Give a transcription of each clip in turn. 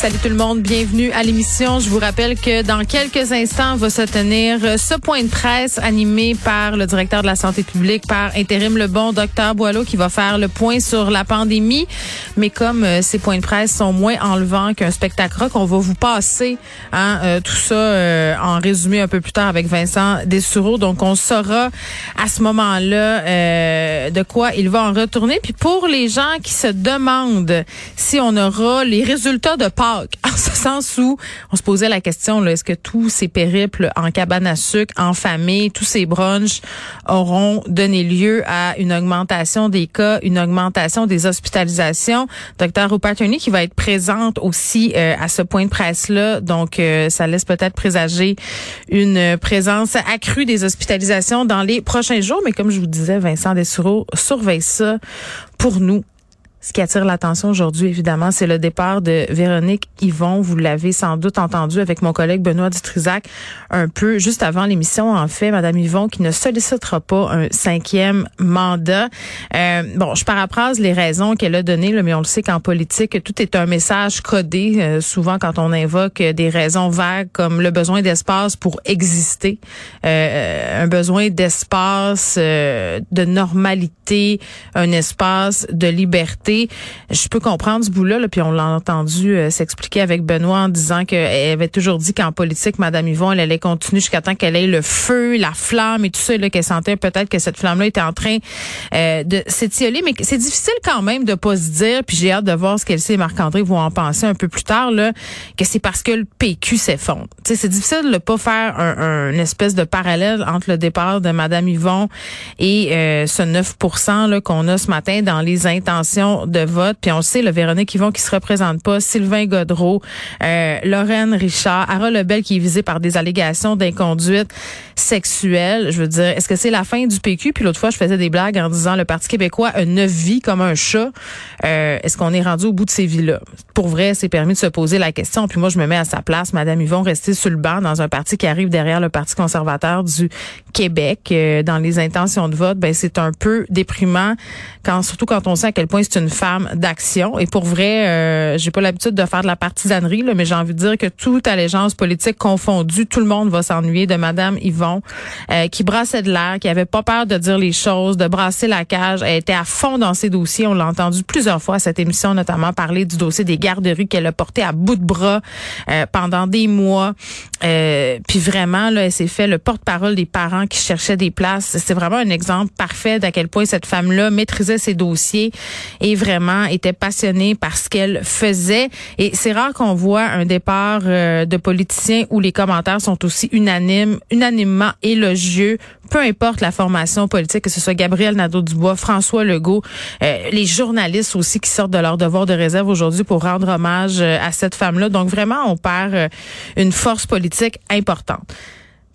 Salut tout le monde, bienvenue à l'émission. Je vous rappelle que dans quelques instants va se tenir ce point de presse animé par le directeur de la santé publique, par intérim le bon docteur Boileau, qui va faire le point sur la pandémie. Mais comme euh, ces points de presse sont moins enlevants qu'un spectacle rock, on va vous passer hein, euh, tout ça euh, en résumé un peu plus tard avec Vincent Dessureau. Donc on saura à ce moment-là de quoi il va en retourner. Puis pour les gens qui se demandent si on aura les résultats de En ce sens où on se posait la question, est-ce que tous ces périples en cabane à sucre, en famille, tous ces brunchs auront donné lieu à une augmentation des cas, une augmentation des hospitalisations? Docteur Rupert Turney qui va être présente aussi euh, à ce point de presse-là, donc euh, ça laisse peut-être présager une présence accrue des hospitalisations dans les prochains jours. Mais comme je vous disais, Vincent Dessureau surveille ça pour nous ce qui attire l'attention aujourd'hui, évidemment, c'est le départ de Véronique Yvon. Vous l'avez sans doute entendu avec mon collègue Benoît Dutrisac un peu juste avant l'émission. En fait, Madame Yvon qui ne sollicitera pas un cinquième mandat. Euh, bon, je paraphrase les raisons qu'elle a données, mais on le sait qu'en politique, tout est un message codé. Euh, souvent, quand on invoque des raisons vagues comme le besoin d'espace pour exister, euh, un besoin d'espace, de normalité, un espace de liberté je peux comprendre ce bout-là, puis on l'a entendu euh, s'expliquer avec Benoît en disant qu'elle avait toujours dit qu'en politique, Madame Yvon, elle allait continuer jusqu'à temps qu'elle ait le feu, la flamme et tout ça, qu'elle sentait peut-être que cette flamme-là était en train euh, de s'étioler. Mais c'est difficile quand même de pas se dire, puis j'ai hâte de voir ce qu'elle sait et Marc-André vont en penser un peu plus tard, là, que c'est parce que le PQ s'effondre. C'est difficile de pas faire un, espèce de parallèle entre le départ de Madame Yvon et euh, ce 9% qu'on a ce matin dans les intentions de vote. Puis on sait, le Véronique Yvon qui se représente pas, Sylvain Godreau, euh, Lorraine Richard, Harold Lebel qui est visé par des allégations d'inconduite sexuelle. Je veux dire, est-ce que c'est la fin du PQ? Puis l'autre fois, je faisais des blagues en disant le Parti québécois a neuf vies comme un chat. Euh, est-ce qu'on est rendu au bout de ces vies-là? Pour vrai, c'est permis de se poser la question. Puis moi, je me mets à sa place. Madame Yvon, rester sur le banc dans un parti qui arrive derrière le Parti conservateur du Québec euh, dans les intentions de vote, ben c'est un peu déprimant quand surtout quand on sait à quel point c'est une femme d'action. Et pour vrai, euh, j'ai pas l'habitude de faire de la partisanerie, mais j'ai envie de dire que toute allégeance politique confondue, tout le monde va s'ennuyer de Madame Yvon, euh, qui brassait de l'air, qui avait pas peur de dire les choses, de brasser la cage. Elle était à fond dans ses dossiers. On l'a entendu plusieurs fois à cette émission, notamment parler du dossier des garderies qu'elle a porté à bout de bras euh, pendant des mois. puis vraiment, là, elle s'est fait le porte-parole des parents qui cherchaient des places. C'est vraiment un exemple parfait d'à quel point cette femme-là maîtrisait ses dossiers et vraiment était passionnée par ce qu'elle faisait. Et c'est rare qu'on voit un départ euh, de politiciens où les commentaires sont aussi unanimes, unanimement élogieux, peu importe la formation politique, que ce soit Gabriel Nadeau-Dubois, François Legault, euh, les journalistes aussi qui sortent de leur devoir de réserve aujourd'hui pour rendre hommage euh, à cette femme-là. Donc vraiment, on perd une force politique importante.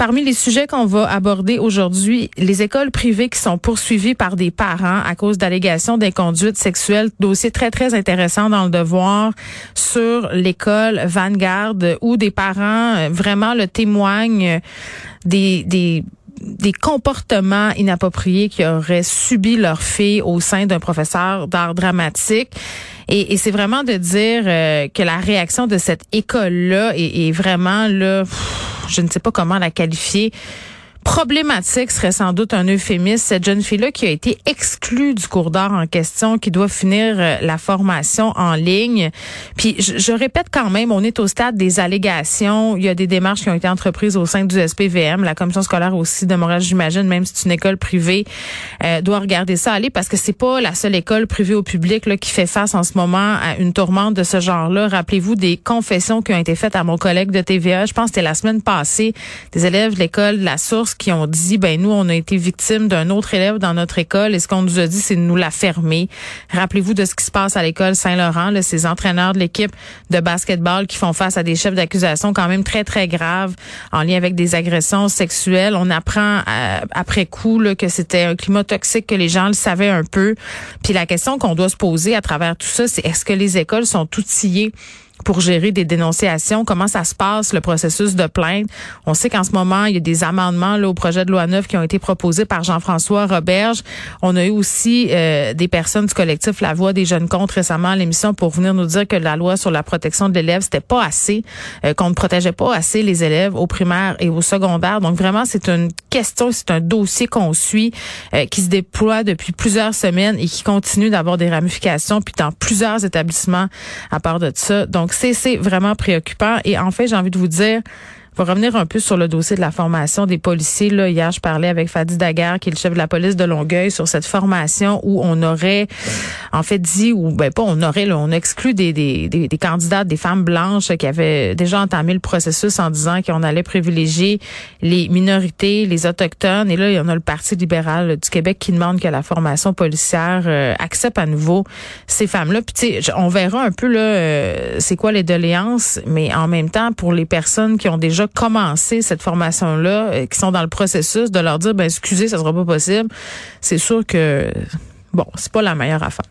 Parmi les sujets qu'on va aborder aujourd'hui, les écoles privées qui sont poursuivies par des parents à cause d'allégations d'inconduite sexuelle, dossier très très intéressant dans le devoir sur l'école Vanguard où des parents euh, vraiment le témoignent des des des comportements inappropriés qui auraient subi leur fille au sein d'un professeur d'art dramatique. Et, c'est vraiment de dire euh, que la réaction de cette école-là est, est, vraiment là, je ne sais pas comment la qualifier problématique serait sans doute un euphémisme. Cette jeune fille-là qui a été exclue du cours d'art en question, qui doit finir euh, la formation en ligne. Puis je, répète quand même, on est au stade des allégations. Il y a des démarches qui ont été entreprises au sein du SPVM, la commission scolaire aussi de Montréal, j'imagine, même si c'est une école privée, euh, doit regarder ça aller parce que c'est pas la seule école privée au public là, qui fait face en ce moment à une tourmente de ce genre-là. Rappelez-vous des confessions qui ont été faites à mon collègue de TVA. Je pense que c'était la semaine passée, des élèves de l'école de la Source qui ont dit, ben nous, on a été victime d'un autre élève dans notre école et ce qu'on nous a dit, c'est de nous la fermer. Rappelez-vous de ce qui se passe à l'école Saint-Laurent, ces entraîneurs de l'équipe de basketball qui font face à des chefs d'accusation quand même très, très graves en lien avec des agressions sexuelles. On apprend euh, après coup là, que c'était un climat toxique, que les gens le savaient un peu. Puis la question qu'on doit se poser à travers tout ça, c'est est-ce que les écoles sont outillées pour gérer des dénonciations. Comment ça se passe, le processus de plainte? On sait qu'en ce moment, il y a des amendements là, au projet de loi 9 qui ont été proposés par Jean-François Roberge. On a eu aussi euh, des personnes du collectif La Voix des jeunes contre récemment à l'émission pour venir nous dire que la loi sur la protection de l'élève, c'était pas assez, euh, qu'on ne protégeait pas assez les élèves au primaire et au secondaire. Donc vraiment, c'est une question, c'est un dossier qu'on suit, euh, qui se déploie depuis plusieurs semaines et qui continue d'avoir des ramifications, puis dans plusieurs établissements à part de ça. Donc, c'est vraiment préoccupant. Et en fait, j'ai envie de vous dire, pour revenir un peu sur le dossier de la formation des policiers, là, hier, je parlais avec Fadi Daguerre, qui est le chef de la police de Longueuil, sur cette formation où on aurait, en fait, dit, ou ben pas on aurait, là, on exclut des, des, des, candidates, des femmes blanches qui avaient déjà entamé le processus en disant qu'on allait privilégier les minorités, les autochtones. Et là, il y en a le Parti libéral du Québec qui demande que la formation policière euh, accepte à nouveau ces femmes-là. Puis, on verra un peu, là, euh, c'est quoi les doléances, mais en même temps, pour les personnes qui ont déjà commencer cette formation-là, euh, qui sont dans le processus, de leur dire, ben excusez, ça sera pas possible, c'est sûr que, bon, c'est pas la meilleure affaire.